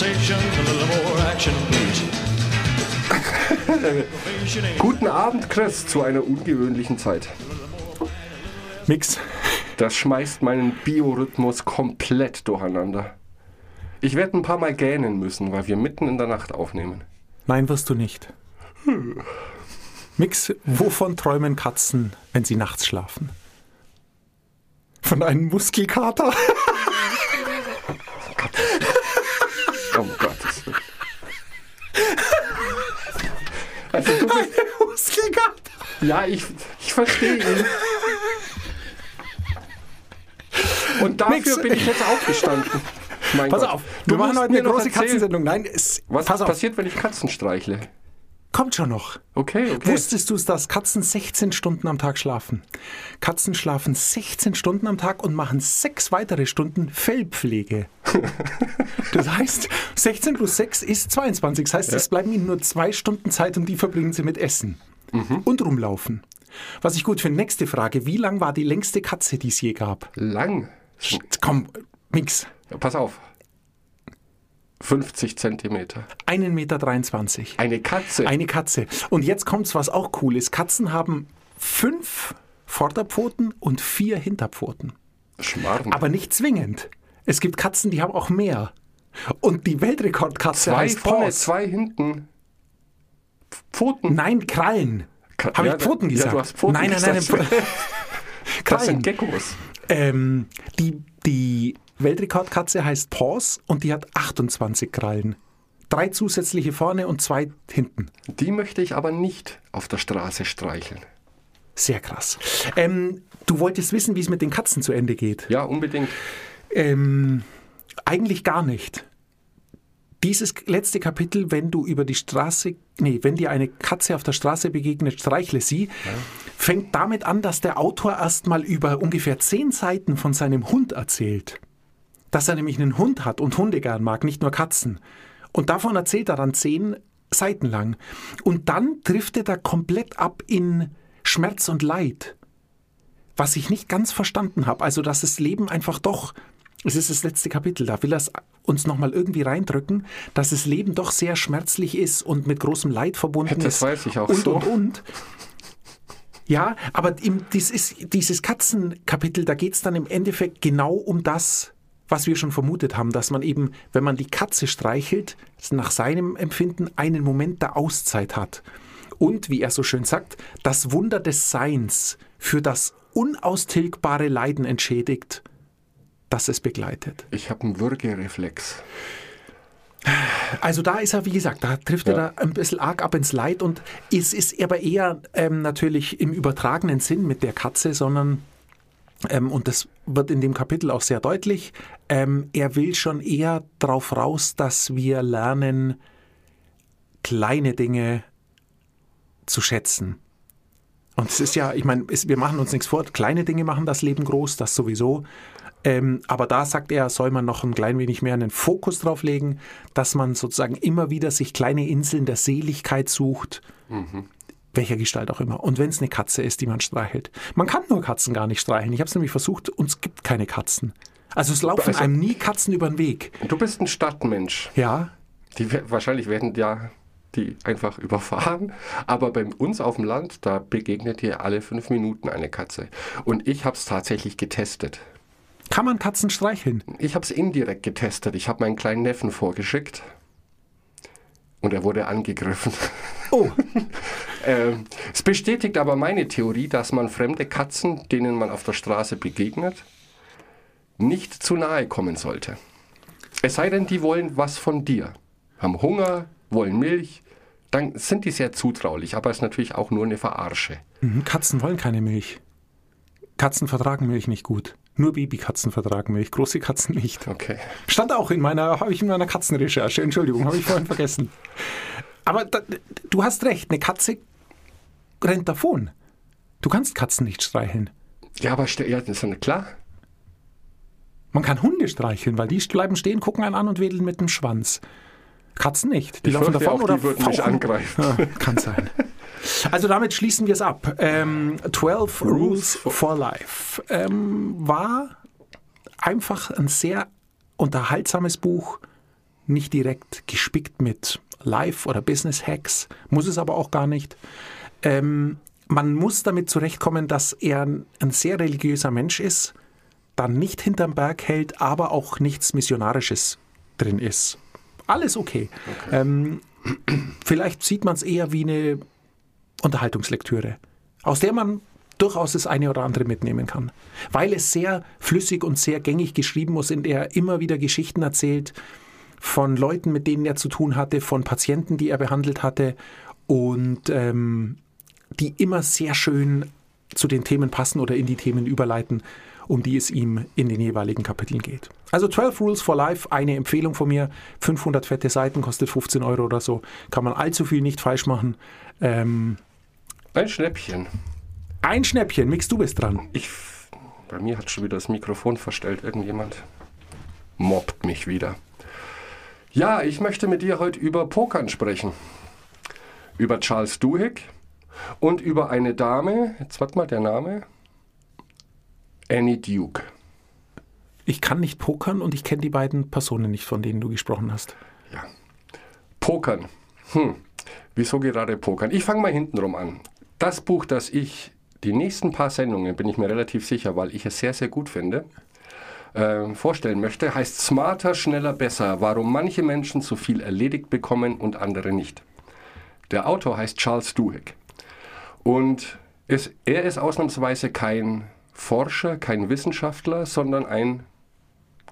Guten Abend, Chris, zu einer ungewöhnlichen Zeit. Mix. Das schmeißt meinen Biorhythmus komplett durcheinander. Ich werde ein paar Mal gähnen müssen, weil wir mitten in der Nacht aufnehmen. Nein, wirst du nicht. Mix, wovon träumen Katzen, wenn sie nachts schlafen? Von einem Muskelkater? Also du bist, ja, ich, ich verstehe ihn. Und dafür Mix. bin ich jetzt aufgestanden. Mein Pass Gott. auf, Du wir machen heute eine große erzählen, Katzensendung. Nein, es, Was pass auf, passiert, wenn ich Katzen streichle? Kommt schon noch. Okay, okay. Wusstest du, dass Katzen 16 Stunden am Tag schlafen? Katzen schlafen 16 Stunden am Tag und machen sechs weitere Stunden Fellpflege. Das heißt, 16 plus 6 ist 22. Das heißt, es bleiben ihnen nur zwei Stunden Zeit und die verbringen sie mit Essen und rumlaufen. Was ich gut finde, nächste Frage. Wie lang war die längste Katze, die es je gab? Lang. Komm, Mix. Ja, pass auf. 50 Zentimeter. 1,23 Meter. Eine Katze. Eine Katze. Und jetzt kommt's, was auch cool ist. Katzen haben fünf Vorderpfoten und vier Hinterpfoten. Schmarrn. Aber nicht zwingend. Es gibt Katzen, die haben auch mehr. Und die Weltrekordkatze zwei heißt vorne, Paws. zwei hinten. Pfoten. Nein, Krallen. Ka- Habe ja, ich Pfoten ja, gesagt? du hast Pfoten nein, nein, nein. nein. Das sind Krallen. Geckos. Ähm, die, die Weltrekordkatze heißt Paws und die hat 28 Krallen. Drei zusätzliche vorne und zwei hinten. Die möchte ich aber nicht auf der Straße streicheln. Sehr krass. Ähm, du wolltest wissen, wie es mit den Katzen zu Ende geht. Ja, unbedingt. Ähm, eigentlich gar nicht. Dieses letzte Kapitel, wenn du über die Straße, nee, wenn dir eine Katze auf der Straße begegnet, streichle sie, fängt damit an, dass der Autor erstmal über ungefähr zehn Seiten von seinem Hund erzählt. Dass er nämlich einen Hund hat und Hunde gern mag, nicht nur Katzen. Und davon erzählt er dann zehn Seiten lang. Und dann driftet er komplett ab in Schmerz und Leid was ich nicht ganz verstanden habe. Also, dass das Leben einfach doch, es ist das letzte Kapitel, da will er es uns nochmal irgendwie reindrücken, dass das Leben doch sehr schmerzlich ist und mit großem Leid verbunden Das ist. weiß ich auch und, so. Und, und. Ja, aber im, dies ist, dieses Katzenkapitel, da geht es dann im Endeffekt genau um das, was wir schon vermutet haben, dass man eben, wenn man die Katze streichelt, nach seinem Empfinden einen Moment der Auszeit hat. Und, wie er so schön sagt, das Wunder des Seins für das unaustilgbare Leiden entschädigt, das es begleitet. Ich habe einen Würgereflex. Also da ist er, wie gesagt, da trifft er Ja. da ein bisschen arg ab ins Leid und es ist aber eher ähm, natürlich im übertragenen Sinn mit der Katze, sondern, ähm, und das wird in dem Kapitel auch sehr deutlich, ähm, er will schon eher darauf raus, dass wir lernen, kleine Dinge zu schätzen. Und es ist ja, ich meine, wir machen uns nichts vor, kleine Dinge machen das Leben groß, das sowieso. Ähm, aber da sagt er, soll man noch ein klein wenig mehr einen Fokus drauf legen, dass man sozusagen immer wieder sich kleine Inseln der Seligkeit sucht, welcher Gestalt auch immer. Und wenn es eine Katze ist, die man streichelt. Man kann nur Katzen gar nicht streicheln. Ich habe es nämlich versucht und es gibt keine Katzen. Also es laufen Also- einem nie Katzen über den Weg. Du bist ein Stadtmensch. Ja, Die, wahrscheinlich werden ja die einfach überfahren. Aber bei uns auf dem Land, da begegnet dir alle fünf Minuten eine Katze. Und ich habe es tatsächlich getestet. kann man Katzen streicheln? Ich habe es indirekt getestet. Ich habe meinen kleinen Neffen vorgeschickt. Und er wurde angegriffen. Oh, Ähm, es bestätigt aber meine Theorie, dass man fremde Katzen, denen man auf der Straße begegnet, nicht zu nahe kommen sollte. Es sei denn, die wollen was von dir. Haben Hunger, wollen Milch, dann sind die sehr zutraulich, aber es ist natürlich auch nur eine Verarsche. Mhm, Katzen wollen keine Milch. Katzen vertragen Milch nicht gut. Nur Babykatzen vertragen Milch, große Katzen nicht. Okay. Stand auch in meiner, habe ich in meiner Katzenrecherche. Entschuldigung, habe ich vorhin vergessen. Aber da, du hast recht, eine Katze rennt davon. Du kannst Katzen nicht streicheln. Ja, aber ja, das ist ja klar. Man kann Hunde streicheln, weil die bleiben stehen, gucken einen an und wedeln mit dem Schwanz. Katzen nicht. Die Ich laufen davon auch, oder die würden mich angreifen. Ja, kann sein. Also damit schließen wir es ab. Ähm, 12 Rules for Life ähm, war einfach ein sehr unterhaltsames Buch, nicht direkt gespickt mit Life- oder Business-Hacks, muss es aber auch gar nicht. Ähm, man muss damit zurechtkommen, dass er ein sehr religiöser Mensch ist, dann nicht hinterm Berg hält, aber auch nichts Missionarisches drin ist. Alles okay. okay. Ähm, vielleicht sieht man es eher wie eine Unterhaltungslektüre, aus der man durchaus das eine oder andere mitnehmen kann. Weil es sehr flüssig und sehr gängig geschrieben muss, in der er immer wieder Geschichten erzählt von Leuten, mit denen er zu tun hatte, von Patienten, die er behandelt hatte und ähm, die immer sehr schön zu den Themen passen oder in die Themen überleiten, um die es ihm in den jeweiligen Kapiteln geht. Also 12 Rules for Life, eine Empfehlung von mir. 500 fette Seiten, kostet 15 Euro oder so. Kann man allzu viel nicht falsch machen. Ähm, ein Schnäppchen. Ein Schnäppchen, Mix, du bist dran. Ich, bei mir hat schon wieder das Mikrofon verstellt. Irgendjemand mobbt mich wieder. Ja, ich möchte mit dir heute über Pokern sprechen. Über Charles Duhigg und über eine Dame, jetzt warte mal der Name, Annie Duke. Ich kann nicht pokern und ich kenne die beiden Personen nicht, von denen du gesprochen hast. Ja. Pokern. Hm. Wieso gerade Pokern? Ich fange mal hintenrum an. Das Buch, das ich die nächsten paar Sendungen, bin ich mir relativ sicher, weil ich es sehr, sehr gut finde, äh, vorstellen möchte, heißt Smarter, schneller, besser. Warum manche Menschen so viel erledigt bekommen und andere nicht. Der Autor heißt Charles Duhigg. Und es, er ist ausnahmsweise kein Forscher, kein Wissenschaftler, sondern ein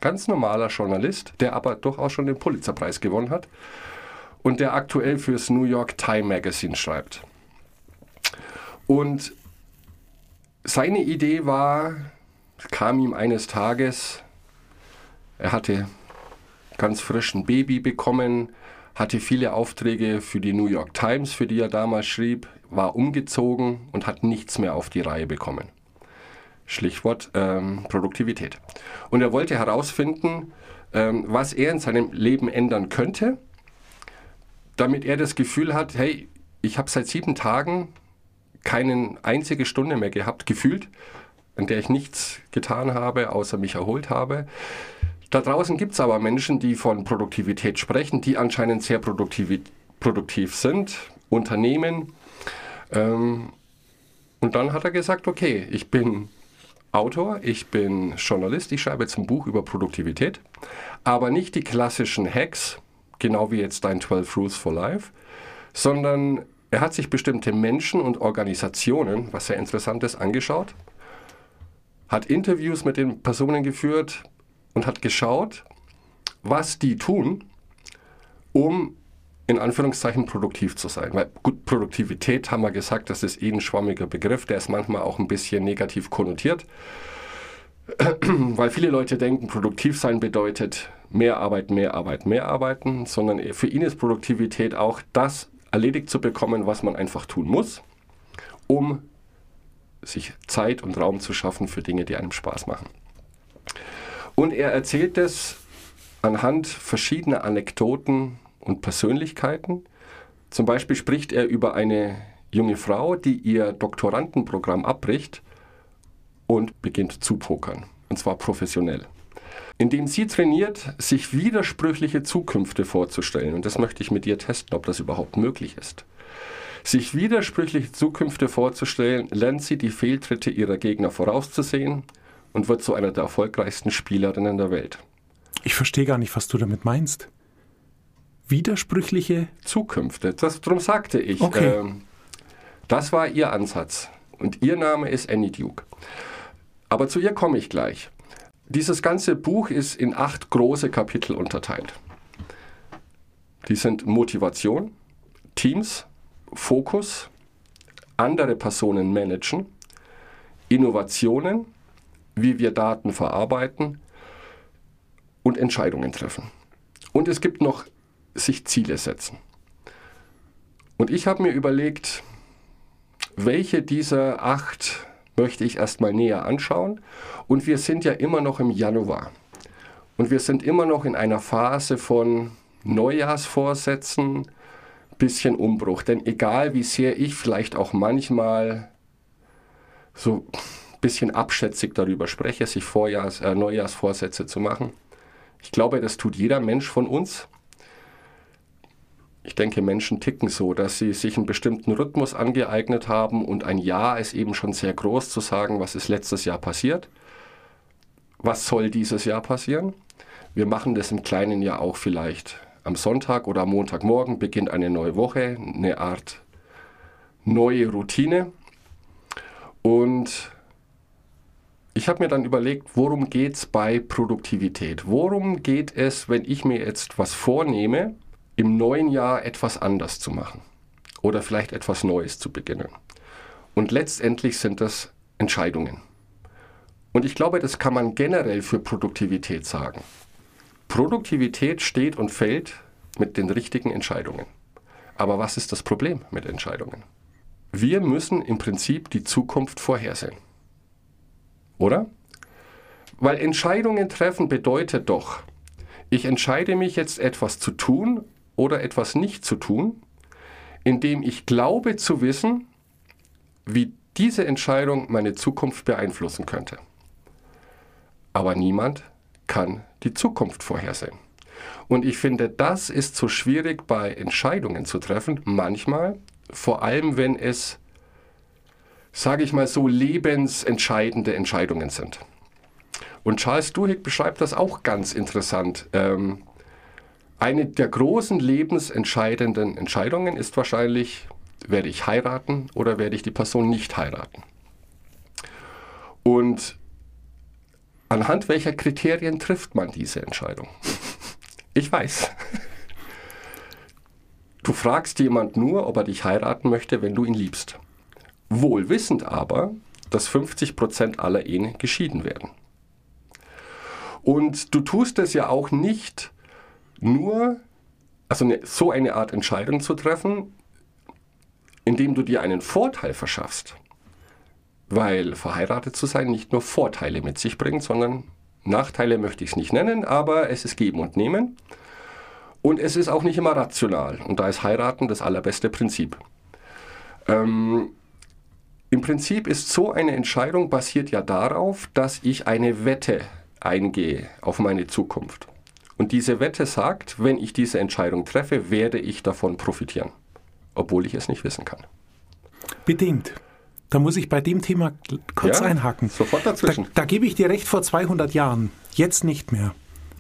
ganz normaler Journalist, der aber durchaus schon den Pulitzerpreis gewonnen hat und der aktuell fürs New York Time Magazine schreibt. Und seine Idee war, kam ihm eines Tages, er hatte ganz frisch ein Baby bekommen, hatte viele Aufträge für die New York Times, für die er damals schrieb, war umgezogen und hat nichts mehr auf die Reihe bekommen. Schlichtwort ähm, Produktivität. Und er wollte herausfinden, ähm, was er in seinem Leben ändern könnte, damit er das Gefühl hat, hey, ich habe seit sieben Tagen keine einzige Stunde mehr gehabt, gefühlt, an der ich nichts getan habe, außer mich erholt habe. Da draußen gibt es aber Menschen, die von Produktivität sprechen, die anscheinend sehr produktiv, produktiv sind, Unternehmen. Ähm, und dann hat er gesagt, okay, ich bin Autor, ich bin Journalist, ich schreibe jetzt ein Buch über Produktivität, aber nicht die klassischen Hacks, genau wie jetzt dein 12 Rules for Life, sondern er hat sich bestimmte Menschen und Organisationen, was sehr interessant ist, angeschaut, hat Interviews mit den Personen geführt und hat geschaut, was die tun, um in Anführungszeichen produktiv zu sein. Weil gut, Produktivität haben wir gesagt, das ist eh ein schwammiger Begriff, der ist manchmal auch ein bisschen negativ konnotiert. Weil viele Leute denken, produktiv sein bedeutet mehr Arbeit, mehr Arbeit, mehr arbeiten, sondern für ihn ist Produktivität auch das erledigt zu bekommen, was man einfach tun muss, um sich Zeit und Raum zu schaffen für Dinge, die einem Spaß machen. Und er erzählt es anhand verschiedener Anekdoten und Persönlichkeiten. Zum Beispiel spricht er über eine junge Frau, die ihr Doktorandenprogramm abbricht und beginnt zu pokern. Und zwar professionell. Indem sie trainiert, sich widersprüchliche Zukünfte vorzustellen. Und das möchte ich mit dir testen, ob das überhaupt möglich ist. Sich widersprüchliche Zukünfte vorzustellen, lernt sie die Fehltritte ihrer Gegner vorauszusehen und wird zu einer der erfolgreichsten Spielerinnen der Welt. Ich verstehe gar nicht, was du damit meinst widersprüchliche Zukünfte. Das, darum sagte ich, okay. ähm, das war ihr Ansatz. Und ihr Name ist Annie Duke. Aber zu ihr komme ich gleich. Dieses ganze Buch ist in acht große Kapitel unterteilt. Die sind Motivation, Teams, Fokus, andere Personen managen, Innovationen, wie wir Daten verarbeiten und Entscheidungen treffen. Und es gibt noch sich Ziele setzen. Und ich habe mir überlegt, welche dieser acht möchte ich erstmal näher anschauen. Und wir sind ja immer noch im Januar. Und wir sind immer noch in einer Phase von Neujahrsvorsätzen, bisschen Umbruch. Denn egal wie sehr ich vielleicht auch manchmal so ein bisschen abschätzig darüber spreche, sich Vorjahrs-, äh, Neujahrsvorsätze zu machen, ich glaube, das tut jeder Mensch von uns. Ich denke, Menschen ticken so, dass sie sich einen bestimmten Rhythmus angeeignet haben und ein Jahr ist eben schon sehr groß zu sagen, was ist letztes Jahr passiert. Was soll dieses Jahr passieren? Wir machen das im kleinen Jahr auch vielleicht. Am Sonntag oder am Montagmorgen beginnt eine neue Woche, eine Art neue Routine. Und ich habe mir dann überlegt, worum geht es bei Produktivität? Worum geht es, wenn ich mir jetzt was vornehme, im neuen Jahr etwas anders zu machen oder vielleicht etwas Neues zu beginnen? Und letztendlich sind das Entscheidungen. Und ich glaube, das kann man generell für Produktivität sagen. Produktivität steht und fällt mit den richtigen Entscheidungen. Aber was ist das Problem mit Entscheidungen? Wir müssen im Prinzip die Zukunft vorhersehen. Oder? Weil Entscheidungen treffen bedeutet doch, ich entscheide mich jetzt etwas zu tun oder etwas nicht zu tun, indem ich glaube zu wissen, wie diese Entscheidung meine Zukunft beeinflussen könnte. Aber niemand kann die Zukunft vorhersehen. Und ich finde, das ist so schwierig bei Entscheidungen zu treffen, manchmal, vor allem wenn es, sage ich mal so, lebensentscheidende Entscheidungen sind. Und Charles Duhigg beschreibt das auch ganz interessant. Ähm, eine der großen lebensentscheidenden Entscheidungen ist wahrscheinlich, werde ich heiraten oder werde ich die Person nicht heiraten. Und anhand welcher Kriterien trifft man diese Entscheidung? Ich weiß. Du fragst jemand nur, ob er dich heiraten möchte, wenn du ihn liebst. Wohl wissend aber, dass 50% aller Ehen geschieden werden. Und du tust es ja auch nicht nur, also eine, so eine Art Entscheidung zu treffen, indem du dir einen Vorteil verschaffst. Weil verheiratet zu sein nicht nur Vorteile mit sich bringt, sondern Nachteile möchte ich es nicht nennen, aber es ist Geben und Nehmen. Und es ist auch nicht immer rational. Und da ist Heiraten das allerbeste Prinzip. Ähm, Im Prinzip ist so eine Entscheidung basiert ja darauf, dass ich eine Wette eingehe auf meine Zukunft. Und diese Wette sagt, wenn ich diese Entscheidung treffe, werde ich davon profitieren, obwohl ich es nicht wissen kann. Bedingt. Da muss ich bei dem Thema kurz Ja, einhaken. sofort Da, dazwischen. da gebe ich dir recht vor 200 Jahren. Jetzt nicht mehr.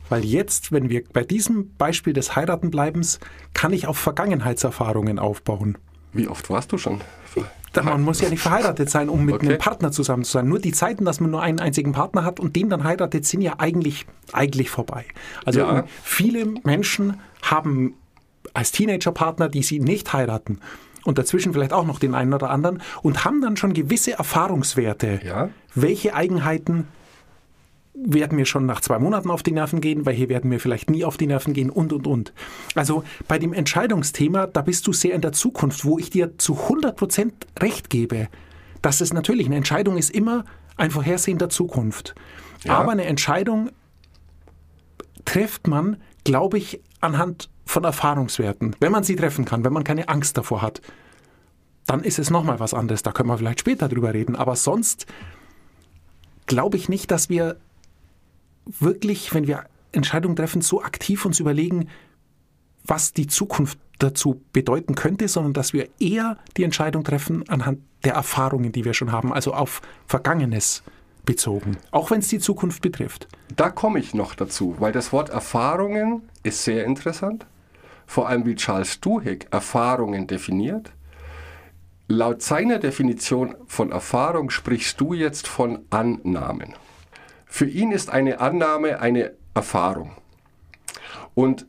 Weil jetzt, wenn wir bei diesem Beispiel des Heiratenbleibens, kann ich auf Vergangenheitserfahrungen aufbauen. Wie oft warst du schon? Man muss ja nicht verheiratet sein, um mit Okay. einem Partner zusammen zu sein. Nur die Zeiten, dass man nur einen einzigen Partner hat und den dann heiratet, sind ja eigentlich, eigentlich vorbei. Also Ja. viele Menschen haben als Teenager Partner, die sie nicht heiraten. Und dazwischen vielleicht auch noch den einen oder anderen und haben dann schon gewisse Erfahrungswerte. Ja. Welche Eigenheiten werden mir schon nach zwei Monaten auf die Nerven gehen, welche werden mir vielleicht nie auf die Nerven gehen und, und, und. Also bei dem Entscheidungsthema, da bist du sehr in der Zukunft, wo ich dir zu 100% recht gebe, dass es natürlich, eine Entscheidung ist immer ein Vorhersehen der Zukunft. Ja. Aber eine Entscheidung trifft man, glaube ich, anhand von Erfahrungswerten. Wenn man sie treffen kann, wenn man keine Angst davor hat, dann ist es nochmal was anderes. Da können wir vielleicht später drüber reden. Aber sonst glaube ich nicht, dass wir wirklich, wenn wir Entscheidungen treffen, so aktiv uns überlegen, was die Zukunft dazu bedeuten könnte, sondern dass wir eher die Entscheidung treffen anhand der Erfahrungen, die wir schon haben, also auf Vergangenes bezogen, auch wenn es die Zukunft betrifft. Da komme ich noch dazu, weil das Wort Erfahrungen ist sehr interessant. Vor allem wie Charles Duhigg Erfahrungen definiert. Laut seiner Definition von Erfahrung sprichst du jetzt von Annahmen. Für ihn ist eine Annahme eine Erfahrung. Und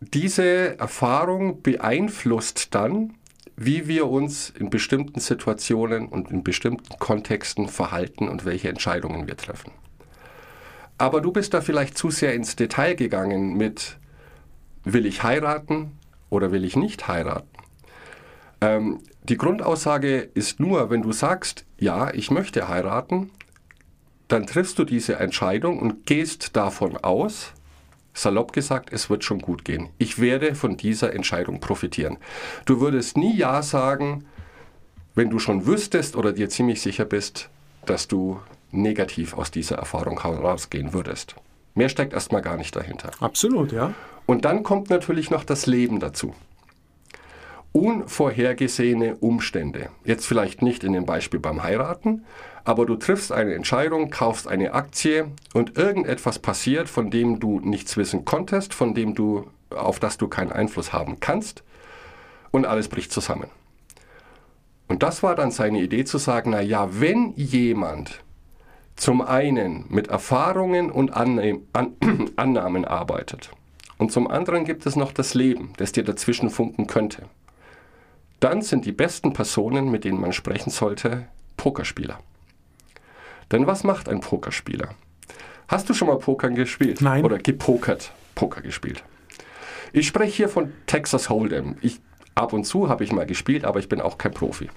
diese Erfahrung beeinflusst dann, wie wir uns in bestimmten Situationen und in bestimmten Kontexten verhalten und welche Entscheidungen wir treffen. Aber du bist da vielleicht zu sehr ins Detail gegangen mit, will ich heiraten oder will ich nicht heiraten? Ähm, die Grundaussage ist nur, wenn du sagst, ja, ich möchte heiraten, dann triffst du diese Entscheidung und gehst davon aus, salopp gesagt, es wird schon gut gehen. Ich werde von dieser Entscheidung profitieren. Du würdest nie Ja sagen, wenn du schon wüsstest oder dir ziemlich sicher bist, dass du negativ aus dieser Erfahrung herausgehen würdest. Mehr steckt erstmal gar nicht dahinter. Absolut, ja. Und dann kommt natürlich noch das Leben dazu. unvorhergesehene Umstände. Jetzt vielleicht nicht in dem Beispiel beim Heiraten, aber du triffst eine Entscheidung, kaufst eine Aktie und irgendetwas passiert, von dem du nichts wissen konntest, von dem du auf das du keinen Einfluss haben kannst und alles bricht zusammen. Und das war dann seine Idee zu sagen, na ja, wenn jemand zum einen mit Erfahrungen und Annahmen arbeitet und zum anderen gibt es noch das Leben, das dir dazwischen funken könnte, dann sind die besten Personen, mit denen man sprechen sollte, Pokerspieler. Denn was macht ein Pokerspieler? Hast du schon mal Poker gespielt? Nein. Oder gepokert Poker gespielt? Ich spreche hier von Texas Hold'em. Ich, ab und zu habe ich mal gespielt, aber ich bin auch kein Profi.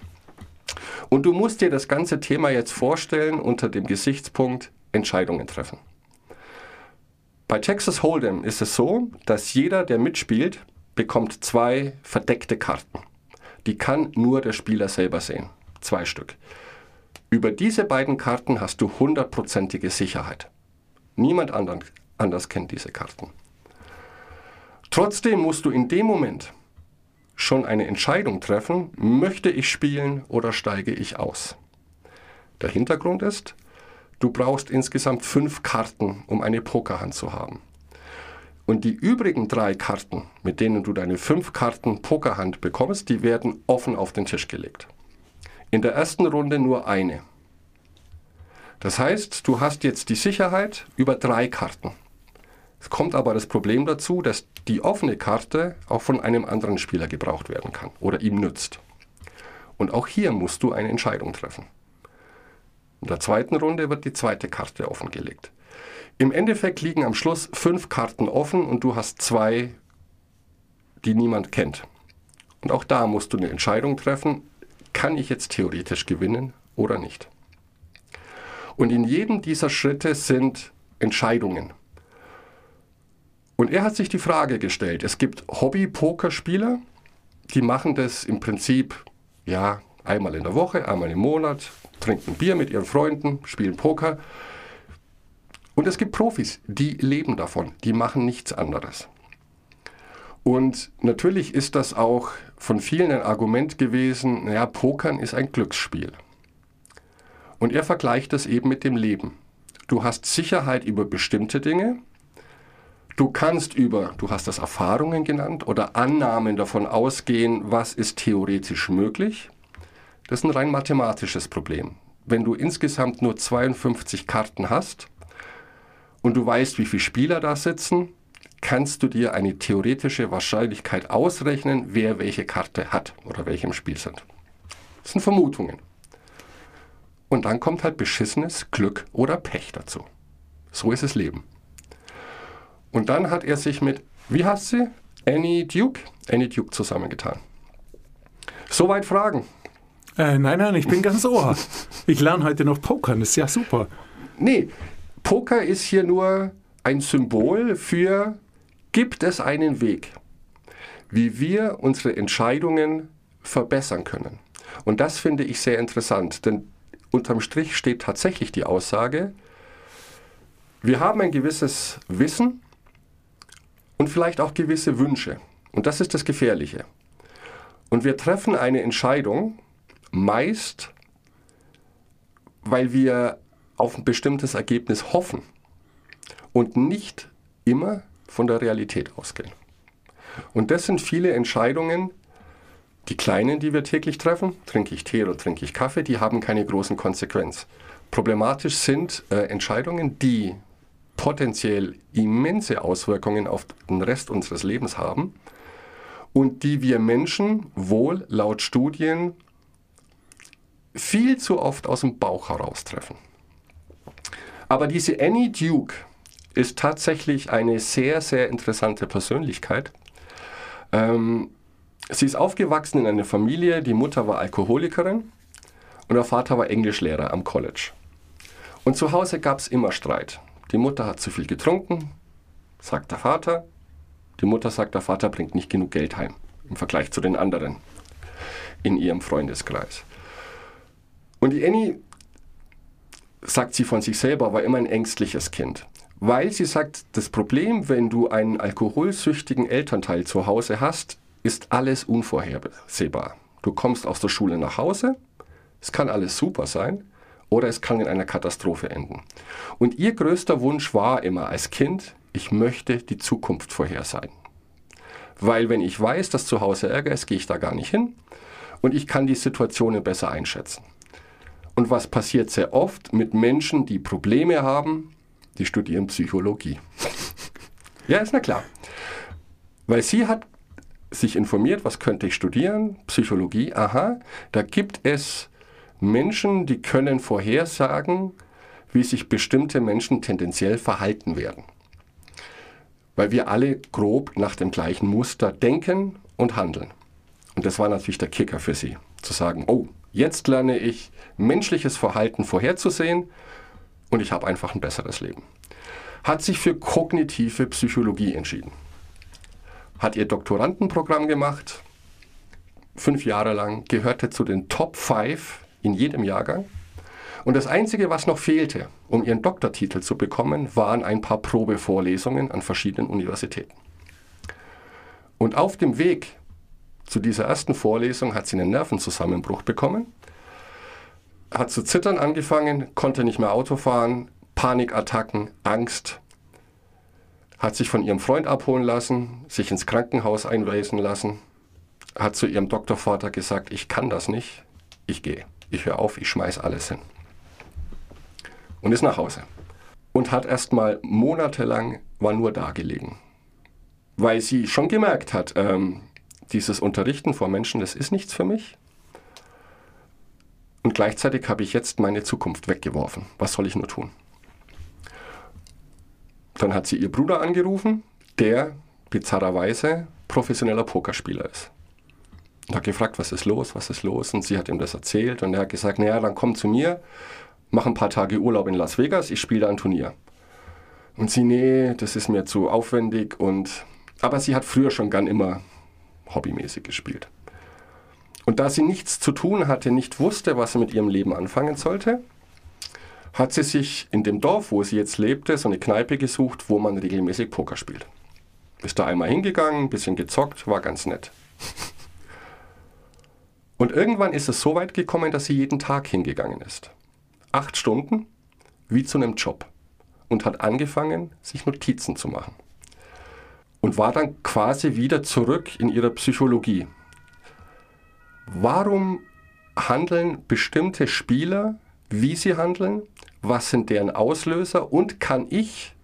Und du musst dir das ganze Thema jetzt vorstellen unter dem Gesichtspunkt Entscheidungen treffen. Bei Texas Hold'em ist es so, dass jeder, der mitspielt, bekommt zwei verdeckte Karten. Die kann nur der Spieler selber sehen. Zwei Stück. Über diese beiden Karten hast du hundertprozentige Sicherheit. Niemand anders kennt diese Karten. Trotzdem musst du in dem Moment schon eine Entscheidung treffen, möchte ich spielen oder steige ich aus. Der Hintergrund ist, du brauchst insgesamt fünf Karten, um eine Pokerhand zu haben. Und die übrigen drei Karten, mit denen du deine fünf Karten Pokerhand bekommst, die werden offen auf den Tisch gelegt. In der ersten Runde nur eine. Das heißt, du hast jetzt die Sicherheit über drei Karten. Es kommt aber das Problem dazu, dass die offene Karte auch von einem anderen Spieler gebraucht werden kann oder ihm nützt. Und auch hier musst du eine Entscheidung treffen. In der zweiten Runde wird die zweite Karte offengelegt. Im Endeffekt liegen am Schluss fünf Karten offen und du hast zwei, die niemand kennt. Und auch da musst du eine Entscheidung treffen, kann ich jetzt theoretisch gewinnen oder nicht. Und in jedem dieser Schritte sind Entscheidungen. Und er hat sich die Frage gestellt, es gibt Hobby-Pokerspieler, die machen das im Prinzip ja einmal in der Woche, einmal im Monat, trinken Bier mit ihren Freunden, spielen Poker. Und es gibt Profis, die leben davon, die machen nichts anderes. Und natürlich ist das auch von vielen ein Argument gewesen, naja, Pokern ist ein Glücksspiel. Und er vergleicht das eben mit dem Leben. Du hast Sicherheit über bestimmte Dinge, Du kannst über, du hast das Erfahrungen genannt oder Annahmen davon ausgehen, was ist theoretisch möglich. Das ist ein rein mathematisches Problem. Wenn du insgesamt nur 52 Karten hast und du weißt, wie viele Spieler da sitzen, kannst du dir eine theoretische Wahrscheinlichkeit ausrechnen, wer welche Karte hat oder welche im Spiel sind. Das sind Vermutungen. Und dann kommt halt beschissenes Glück oder Pech dazu. So ist das Leben. Und dann hat er sich mit, wie heißt sie? Annie Duke? Annie Duke zusammengetan. Soweit Fragen. Äh, nein, nein, ich bin ganz ohr. Ich lerne heute noch Pokern, das ist ja super. Nee, Poker ist hier nur ein Symbol für, gibt es einen Weg, wie wir unsere Entscheidungen verbessern können. Und das finde ich sehr interessant, denn unterm Strich steht tatsächlich die Aussage, wir haben ein gewisses Wissen, und vielleicht auch gewisse Wünsche. Und das ist das Gefährliche. Und wir treffen eine Entscheidung meist, weil wir auf ein bestimmtes Ergebnis hoffen und nicht immer von der Realität ausgehen. Und das sind viele Entscheidungen, die kleinen, die wir täglich treffen, trinke ich Tee oder trinke ich Kaffee, die haben keine großen Konsequenzen. Problematisch sind äh, Entscheidungen, die potenziell immense Auswirkungen auf den Rest unseres Lebens haben und die wir Menschen wohl laut Studien viel zu oft aus dem Bauch heraus treffen. Aber diese Annie Duke ist tatsächlich eine sehr, sehr interessante Persönlichkeit. Ähm, sie ist aufgewachsen in einer Familie, die Mutter war Alkoholikerin und der Vater war Englischlehrer am College. Und zu Hause gab es immer Streit. Die Mutter hat zu viel getrunken, sagt der Vater. Die Mutter sagt, der Vater bringt nicht genug Geld heim im Vergleich zu den anderen in ihrem Freundeskreis. Und die Annie, sagt sie von sich selber, war immer ein ängstliches Kind. Weil sie sagt, das Problem, wenn du einen alkoholsüchtigen Elternteil zu Hause hast, ist alles unvorhersehbar. Du kommst aus der Schule nach Hause, es kann alles super sein oder es kann in einer Katastrophe enden. Und ihr größter Wunsch war immer als Kind, ich möchte die Zukunft vorhersagen. Weil wenn ich weiß, dass zu Hause Ärger ist, gehe ich da gar nicht hin und ich kann die Situationen besser einschätzen. Und was passiert sehr oft mit Menschen, die Probleme haben, die studieren Psychologie. ja, ist na klar. Weil sie hat sich informiert, was könnte ich studieren? Psychologie, aha, da gibt es Menschen, die können vorhersagen, wie sich bestimmte Menschen tendenziell verhalten werden. Weil wir alle grob nach dem gleichen Muster denken und handeln. Und das war natürlich der Kicker für sie, zu sagen, oh, jetzt lerne ich menschliches Verhalten vorherzusehen und ich habe einfach ein besseres Leben. Hat sich für kognitive Psychologie entschieden. Hat ihr Doktorandenprogramm gemacht, fünf Jahre lang, gehörte zu den Top 5 in jedem Jahrgang. Und das Einzige, was noch fehlte, um ihren Doktortitel zu bekommen, waren ein paar Probevorlesungen an verschiedenen Universitäten. Und auf dem Weg zu dieser ersten Vorlesung hat sie einen Nervenzusammenbruch bekommen, hat zu zittern angefangen, konnte nicht mehr Auto fahren, Panikattacken, Angst, hat sich von ihrem Freund abholen lassen, sich ins Krankenhaus einweisen lassen, hat zu ihrem Doktorvater gesagt, ich kann das nicht, ich gehe, ich höre auf, ich schmeiß alles hin. Und ist nach Hause. Und hat erst mal monatelang, war nur da gelegen. Weil sie schon gemerkt hat, ähm, dieses Unterrichten vor Menschen, das ist nichts für mich. Und gleichzeitig habe ich jetzt meine Zukunft weggeworfen. Was soll ich nur tun? Dann hat sie ihr Bruder angerufen, der bizarrerweise professioneller Pokerspieler ist. Und hat gefragt, was ist los, was ist los? Und sie hat ihm das erzählt und er hat gesagt, naja, dann komm zu mir, mach ein paar Tage Urlaub in Las Vegas, ich spiele da ein Turnier. Und sie, nee, das ist mir zu aufwendig und aber sie hat früher schon gern immer hobbymäßig gespielt. Und da sie nichts zu tun hatte, nicht wusste, was sie mit ihrem Leben anfangen sollte, hat sie sich in dem Dorf, wo sie jetzt lebte, so eine Kneipe gesucht, wo man regelmäßig Poker spielt. Ist da einmal hingegangen, ein bisschen gezockt, war ganz nett. Und irgendwann ist es so weit gekommen, dass sie jeden Tag hingegangen ist. Acht Stunden, wie zu einem Job. Und hat angefangen, sich Notizen zu machen. Und war dann quasi wieder zurück in ihrer Psychologie. Warum handeln bestimmte Spieler, wie sie handeln? was sind deren Auslöser und kann ich,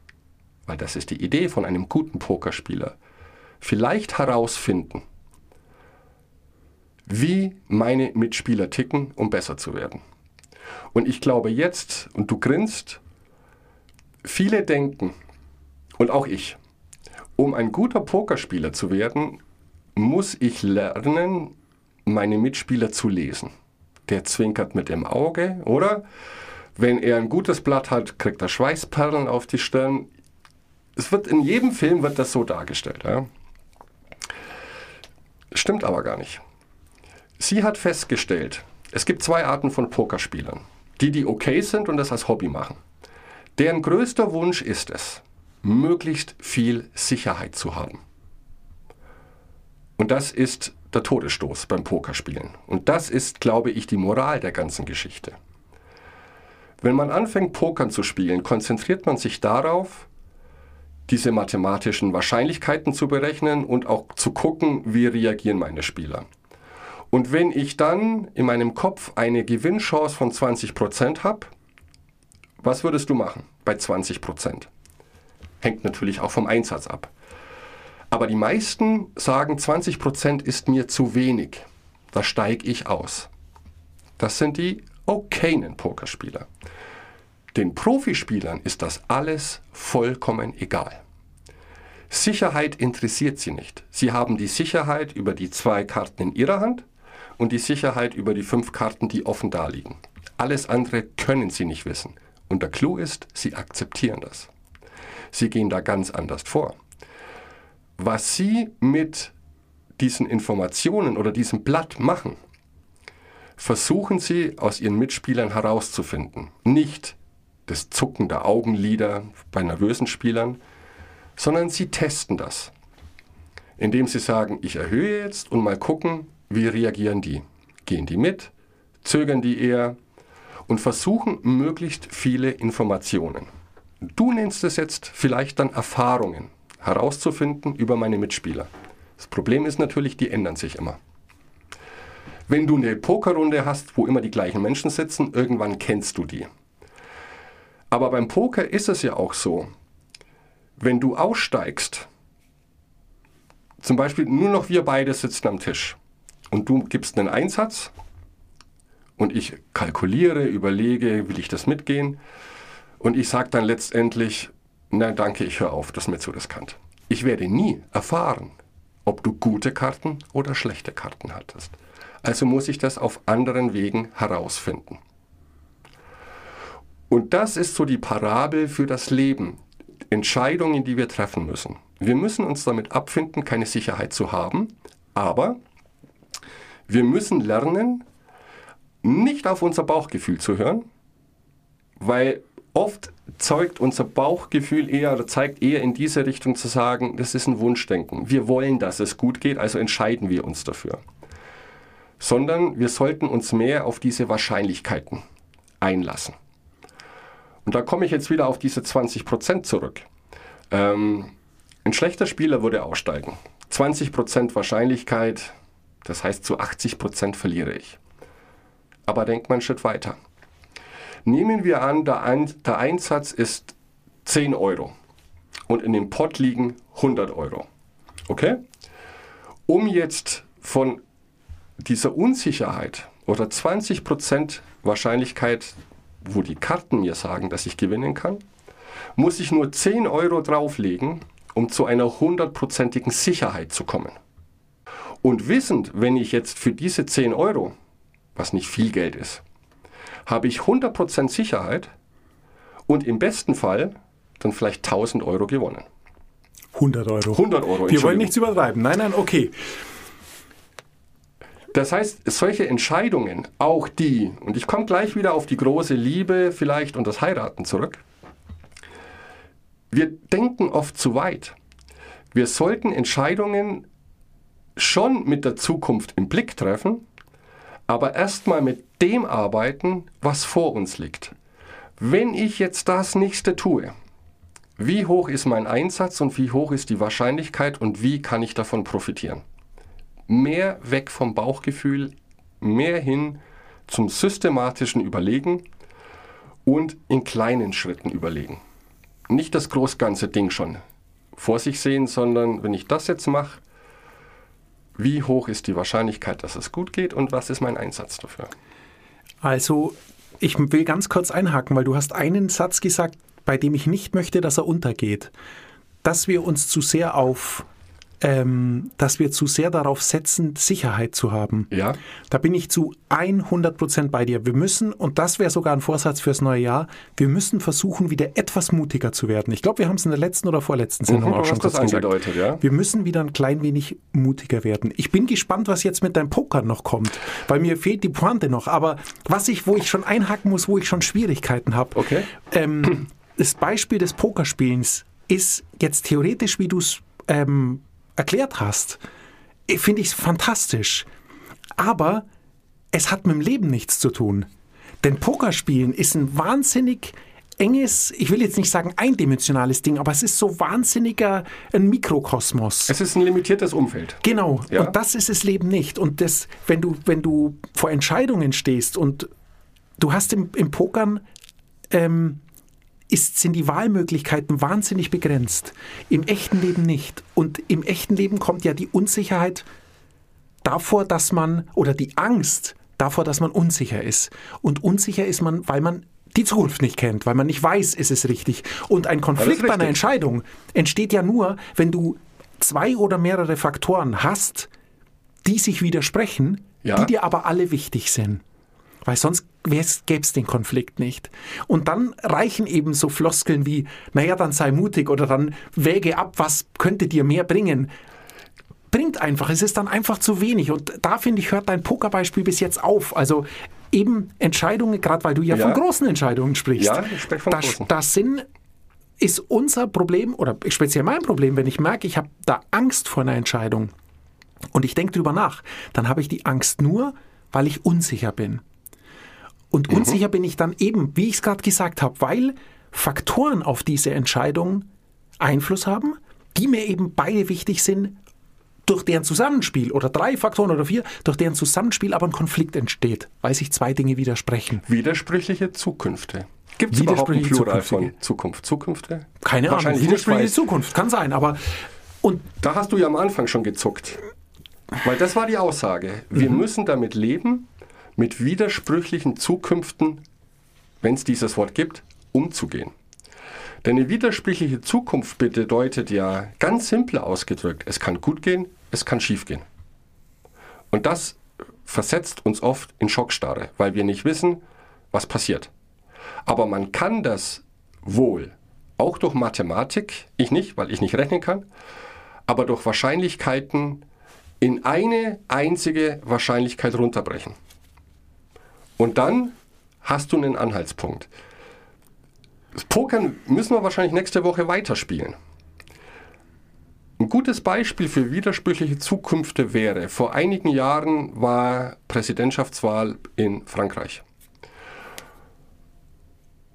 weil das ist die Idee von einem guten Pokerspieler, vielleicht herausfinden, wie meine Mitspieler ticken, um besser zu werden. Und ich glaube jetzt, und du grinst, viele denken, und auch ich, um ein guter Pokerspieler zu werden, muss ich lernen, meine Mitspieler zu lesen. Der zwinkert mit dem Auge, oder? Wenn er ein gutes Blatt hat, kriegt er Schweißperlen auf die Stirn. Es wird in jedem Film wird das so dargestellt. Ja? Stimmt aber gar nicht. Sie hat festgestellt, es gibt zwei Arten von Pokerspielern. Die, die okay sind und das als Hobby machen. Deren größter Wunsch ist es, möglichst viel Sicherheit zu haben. Und das ist der Todesstoß beim Pokerspielen. Und das ist, glaube ich, die Moral der ganzen Geschichte. Wenn man anfängt, Pokern zu spielen, konzentriert man sich darauf, diese mathematischen Wahrscheinlichkeiten zu berechnen und auch zu gucken, wie reagieren meine Spieler. Und wenn ich dann in meinem Kopf eine Gewinnchance von 20% habe, was würdest du machen bei 20%? Hängt natürlich auch vom Einsatz ab. Aber die meisten sagen, 20% ist mir zu wenig. Da steige ich aus. Das sind die okayen Pokerspieler. Den Profispielern ist das alles vollkommen egal. Sicherheit interessiert sie nicht. Sie haben die Sicherheit über die zwei Karten in ihrer Hand und die Sicherheit über die fünf Karten, die offen daliegen. Alles andere können sie nicht wissen. Und der Clou ist, sie akzeptieren das. Sie gehen da ganz anders vor. Was sie mit diesen Informationen oder diesem Blatt machen, versuchen sie aus ihren Mitspielern herauszufinden. Nicht das Zucken der Augenlider bei nervösen Spielern, sondern sie testen das. indem sie sagen, ich erhöhe jetzt und mal gucken, wie reagieren die. Gehen die mit? Zögern die eher? Und versuchen möglichst viele Informationen. Du nennst es jetzt vielleicht dann Erfahrungen herauszufinden über meine Mitspieler. Das Problem ist natürlich, die ändern sich immer. Wenn du eine Pokerrunde hast, wo immer die gleichen Menschen sitzen, irgendwann kennst du die. Aber beim Poker ist es ja auch so, wenn du aussteigst, zum Beispiel nur noch wir beide sitzen am Tisch und du gibst einen Einsatz und ich kalkuliere, überlege, will ich das mitgehen und ich sage dann letztendlich, na danke, ich höre auf, das ist mir zu riskant. Ich werde nie erfahren, ob du gute Karten oder schlechte Karten hattest. Also muss ich das auf anderen Wegen herausfinden. Und das ist so die Parabel für das Leben. Entscheidungen, die wir treffen müssen. Wir müssen uns damit abfinden, keine Sicherheit zu haben, aber wir müssen lernen, nicht auf unser Bauchgefühl zu hören, weil oft zeugt unser Bauchgefühl eher oder zeigt eher in diese Richtung zu sagen, das ist ein Wunschdenken. Wir wollen, dass es gut geht, also entscheiden wir uns dafür. Sondern wir sollten uns mehr auf diese Wahrscheinlichkeiten einlassen. Und da komme ich jetzt wieder auf diese 20% zurück. Ähm, ein schlechter Spieler würde aussteigen. 20% Wahrscheinlichkeit, das heißt zu 80% verliere ich. Aber denk mal einen Schritt weiter. Nehmen wir an, der, Ein der Einsatz ist 10 Euro und in dem Pot liegen 100 Euro. Okay? Um jetzt von dieser Unsicherheit oder 20% Wahrscheinlichkeit, wo die Karten mir sagen, dass ich gewinnen kann, muss ich nur 10 Euro drauflegen, um zu einer hundertprozentigen Sicherheit zu kommen. Und wissend, wenn ich jetzt für diese 10 Euro, was nicht viel Geld ist, habe ich 100% Sicherheit und im besten Fall dann vielleicht 1000 Euro gewonnen. 100 Euro. 100 Euro. Wir wollen nichts übertreiben. Nein, nein, okay. Das heißt, solche Entscheidungen, auch die, und ich komme gleich wieder auf die große Liebe vielleicht und das Heiraten zurück. Wir denken oft zu weit. Wir sollten Entscheidungen schon mit der Zukunft im Blick treffen, aber erstmal mit dem arbeiten, was vor uns liegt. Wenn ich jetzt das nächste tue, wie hoch ist mein Einsatz und wie hoch ist die Wahrscheinlichkeit und wie kann ich davon profitieren? Mehr weg vom Bauchgefühl, mehr hin zum systematischen Überlegen und in kleinen Schritten überlegen. Nicht das großganze Ding schon vor sich sehen, sondern wenn ich das jetzt mache, wie hoch ist die Wahrscheinlichkeit, dass es gut geht und was ist mein Einsatz dafür? Also, ich will ganz kurz einhaken, weil du hast einen Satz gesagt, bei dem ich nicht möchte, dass er untergeht. Dass wir uns zu sehr auf ähm, dass wir zu sehr darauf setzen, Sicherheit zu haben. Ja. Da bin ich zu 100 Prozent bei dir. Wir müssen, und das wäre sogar ein Vorsatz fürs neue Jahr, wir müssen versuchen, wieder etwas mutiger zu werden. Ich glaube, wir haben es in der letzten oder vorletzten Sendung Mhm, auch schon kurz gesagt. angedeutet, ja. Wir müssen wieder ein klein wenig mutiger werden. Ich bin gespannt, was jetzt mit deinem Poker noch kommt, weil mir fehlt die Pointe noch. Aber was ich, wo ich schon einhaken muss, wo ich schon Schwierigkeiten habe, Okay. ähm, das Beispiel des Pokerspielens ist jetzt theoretisch, wie du es ähm, erklärt hast, äh, finde ich fantastisch. Aber es hat mit dem Leben nichts zu tun. Denn Pokerspielen ist ein wahnsinnig enges, ich will jetzt nicht sagen eindimensionales Ding, aber es ist so wahnsinniger ein Mikrokosmos. Es ist ein limitiertes Umfeld. Genau. Ja. Und das ist das Leben nicht. Und das, wenn du, wenn du vor Entscheidungen stehst und du hast im, im Pokern ähm, ist, sind die Wahlmöglichkeiten wahnsinnig begrenzt. Im echten Leben nicht. Und im echten Leben kommt ja die Unsicherheit davor, dass man, oder die Angst davor, dass man unsicher ist. Und unsicher ist man, weil man die Zukunft nicht kennt, weil man nicht weiß, ist es richtig. Und ein Konflikt bei einer. Entscheidung entsteht ja nur, wenn du zwei oder mehrere Faktoren hast, die sich widersprechen, Ja. die dir aber alle wichtig sind. Weil sonst gäbe es den Konflikt nicht. Und dann reichen eben so Floskeln wie, naja, dann sei mutig oder dann wäge ab, was könnte dir mehr bringen. Bringt einfach, es ist dann einfach zu wenig. Und da finde ich, hört dein Pokerbeispiel bis jetzt auf. Also eben Entscheidungen, gerade weil du ja, Ja. von großen Entscheidungen sprichst. Ja, ich spreche von da, großen. da sind ist unser Problem oder speziell mein Problem, wenn ich merke, ich habe da Angst vor einer Entscheidung und ich denke drüber nach, dann habe ich die Angst nur, weil ich unsicher bin. Und Mhm. unsicher bin ich dann eben, wie ich es gerade gesagt habe, weil Faktoren auf diese Entscheidung Einfluss haben, die mir eben beide wichtig sind, durch deren Zusammenspiel oder drei Faktoren oder vier, durch deren Zusammenspiel aber ein Konflikt entsteht, weil sich zwei Dinge widersprechen. Widersprüchliche Zukünfte. Gibt es überhaupt ein Widersprüchliche Plural von Zukunft? Zukünfte? Keine Ahnung, widersprüchliche Zukunft, kann sein, aber und Da hast du ja am Anfang schon gezuckt. Weil das war die Aussage. Wir Mhm. müssen damit leben, mit widersprüchlichen Zukünften, wenn es dieses Wort gibt, umzugehen. Denn eine widersprüchliche Zukunft bedeutet ja ganz simpel ausgedrückt, es kann gut gehen, es kann schief gehen. Und das versetzt uns oft in Schockstarre, weil wir nicht wissen, was passiert. Aber man kann das wohl, auch durch Mathematik, ich nicht, weil ich nicht rechnen kann, aber durch Wahrscheinlichkeiten in eine einzige Wahrscheinlichkeit runterbrechen. Und dann hast du einen Anhaltspunkt. Das Pokern müssen wir wahrscheinlich nächste Woche weiterspielen. Ein gutes Beispiel für widersprüchliche Zukünfte wäre, vor einigen Jahren war Präsidentschaftswahl in Frankreich.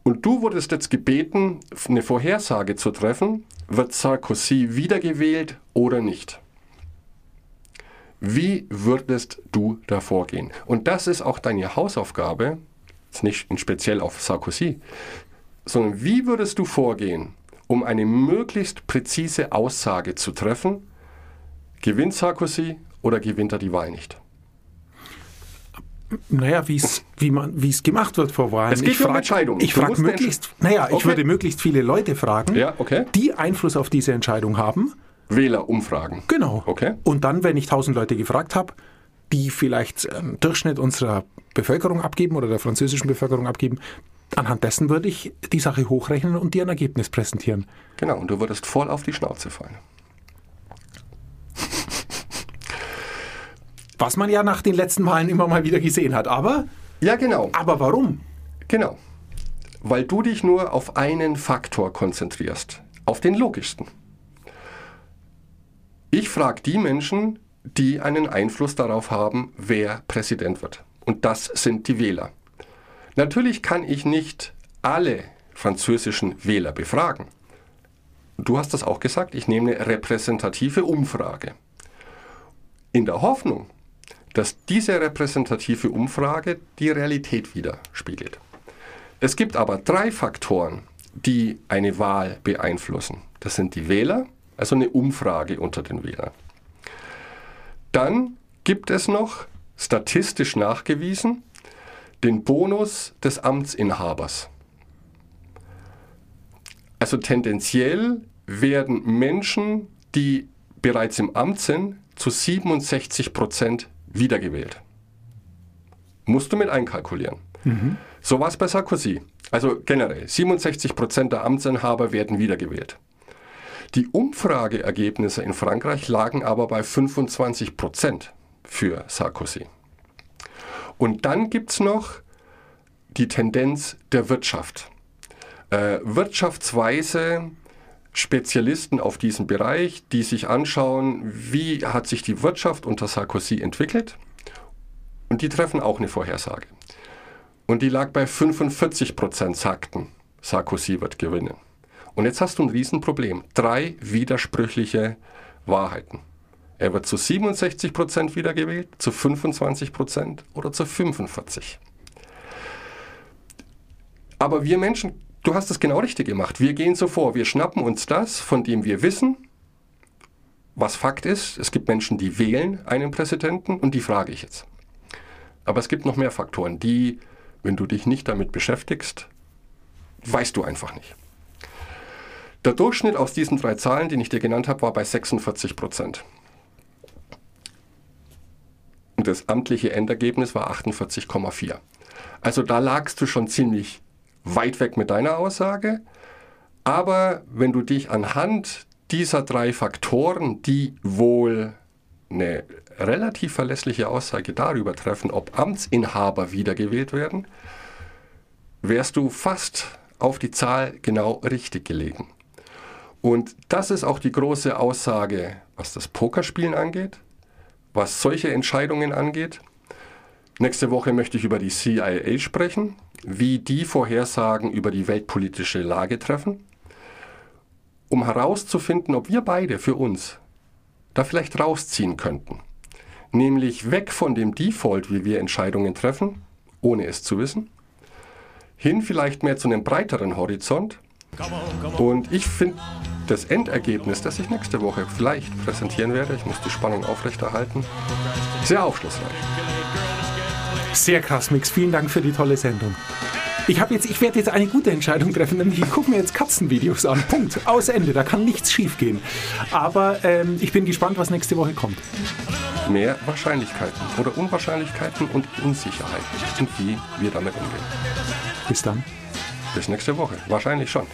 Und du wurdest jetzt gebeten, eine Vorhersage zu treffen, wird Sarkozy wiedergewählt oder nicht? Wie würdest du da vorgehen? Und das ist auch deine Hausaufgabe, jetzt nicht speziell auf Sarkozy, sondern wie würdest du vorgehen, um eine möglichst präzise Aussage zu treffen, gewinnt Sarkozy oder gewinnt er die Wahl nicht? naja, wie's, wie man, wie es gemacht wird vor Wahlen. Es geht ich um frag- Entscheidungen. Ich frage möglichst, naja, ich Okay. würde möglichst viele Leute fragen, Ja, okay. die Einfluss auf diese Entscheidung haben. Wählerumfragen. Genau. Okay. Und dann, wenn ich tausend Leute gefragt habe, die vielleicht einen Durchschnitt unserer Bevölkerung abgeben oder der französischen Bevölkerung abgeben, anhand dessen würde ich die Sache hochrechnen und dir ein Ergebnis präsentieren. Genau, und du würdest voll auf die Schnauze fallen. Was man ja nach den letzten Wahlen immer mal wieder gesehen hat. Aber, Ja, genau. aber warum? Genau. Weil du dich nur auf einen Faktor konzentrierst. Auf den logischsten. Ich frage die Menschen, die einen Einfluss darauf haben, wer Präsident wird. Und das sind die Wähler. Natürlich kann ich nicht alle französischen Wähler befragen. Du hast das auch gesagt, ich nehme eine repräsentative Umfrage. In der Hoffnung, dass diese repräsentative Umfrage die Realität widerspiegelt. Es gibt aber drei Faktoren, die eine Wahl beeinflussen. Das sind die Wähler, also eine Umfrage unter den Wählern. Dann gibt es noch, statistisch nachgewiesen, den Bonus des Amtsinhabers. Also tendenziell werden Menschen, die bereits im Amt sind, zu 67 Prozent wiedergewählt. Musst du mit einkalkulieren. So war es bei Sarkozy. Also generell, 67 Prozent der Amtsinhaber werden wiedergewählt. Die Umfrageergebnisse in Frankreich lagen aber bei 25 Prozent für Sarkozy. Und dann gibt es noch die Tendenz der Wirtschaft. Äh, wirtschaftsweise Spezialisten auf diesem Bereich, die sich anschauen, wie hat sich die Wirtschaft unter Sarkozy entwickelt. Und die treffen auch eine Vorhersage. Und die lag bei 45 Prozent, sagten, Sarkozy wird gewinnen. Und jetzt hast du ein Riesenproblem. Drei widersprüchliche Wahrheiten. Er wird zu 67 Prozent wiedergewählt, zu 25 Prozent oder zu 45. Aber wir Menschen, du hast es genau richtig gemacht. Wir gehen so vor, wir schnappen uns das, von dem wir wissen, was Fakt ist. Es gibt Menschen, die wählen einen Präsidenten und die frage ich jetzt. Aber es gibt noch mehr Faktoren, die, wenn du dich nicht damit beschäftigst, weißt du einfach nicht. Der Durchschnitt aus diesen drei Zahlen, die ich dir genannt habe, war bei 46 Prozent. Und das amtliche Endergebnis war 48,4. Also da lagst du schon ziemlich weit weg mit deiner Aussage. Aber wenn du dich anhand dieser drei Faktoren, die wohl eine relativ verlässliche Aussage darüber treffen, ob Amtsinhaber wiedergewählt werden, wärst du fast auf die Zahl genau richtig gelegen. Und das ist auch die große Aussage, was das Pokerspielen angeht, was solche Entscheidungen angeht. Nächste Woche möchte ich über die CIA sprechen, wie die Vorhersagen über die weltpolitische Lage treffen, um herauszufinden, ob wir beide für uns da vielleicht rausziehen könnten. Nämlich weg von dem Default, wie wir Entscheidungen treffen, ohne es zu wissen, hin vielleicht mehr zu einem breiteren Horizont. Und ich finde das Endergebnis, das ich nächste Woche vielleicht präsentieren werde, ich muss die Spannung aufrechterhalten, sehr aufschlussreich. Sehr krass, Mix. Vielen Dank für die tolle Sendung. Ich, jetzt, ich werde jetzt eine gute Entscheidung treffen, nämlich ich gucke mir jetzt Katzenvideos an. Punkt. Aus Ende. Da kann nichts schief gehen. Aber ähm, ich bin gespannt, was nächste Woche kommt. Mehr Wahrscheinlichkeiten oder Unwahrscheinlichkeiten und Unsicherheiten und wie wir damit umgehen. Bis dann. Bis nächste Woche. Wahrscheinlich schon.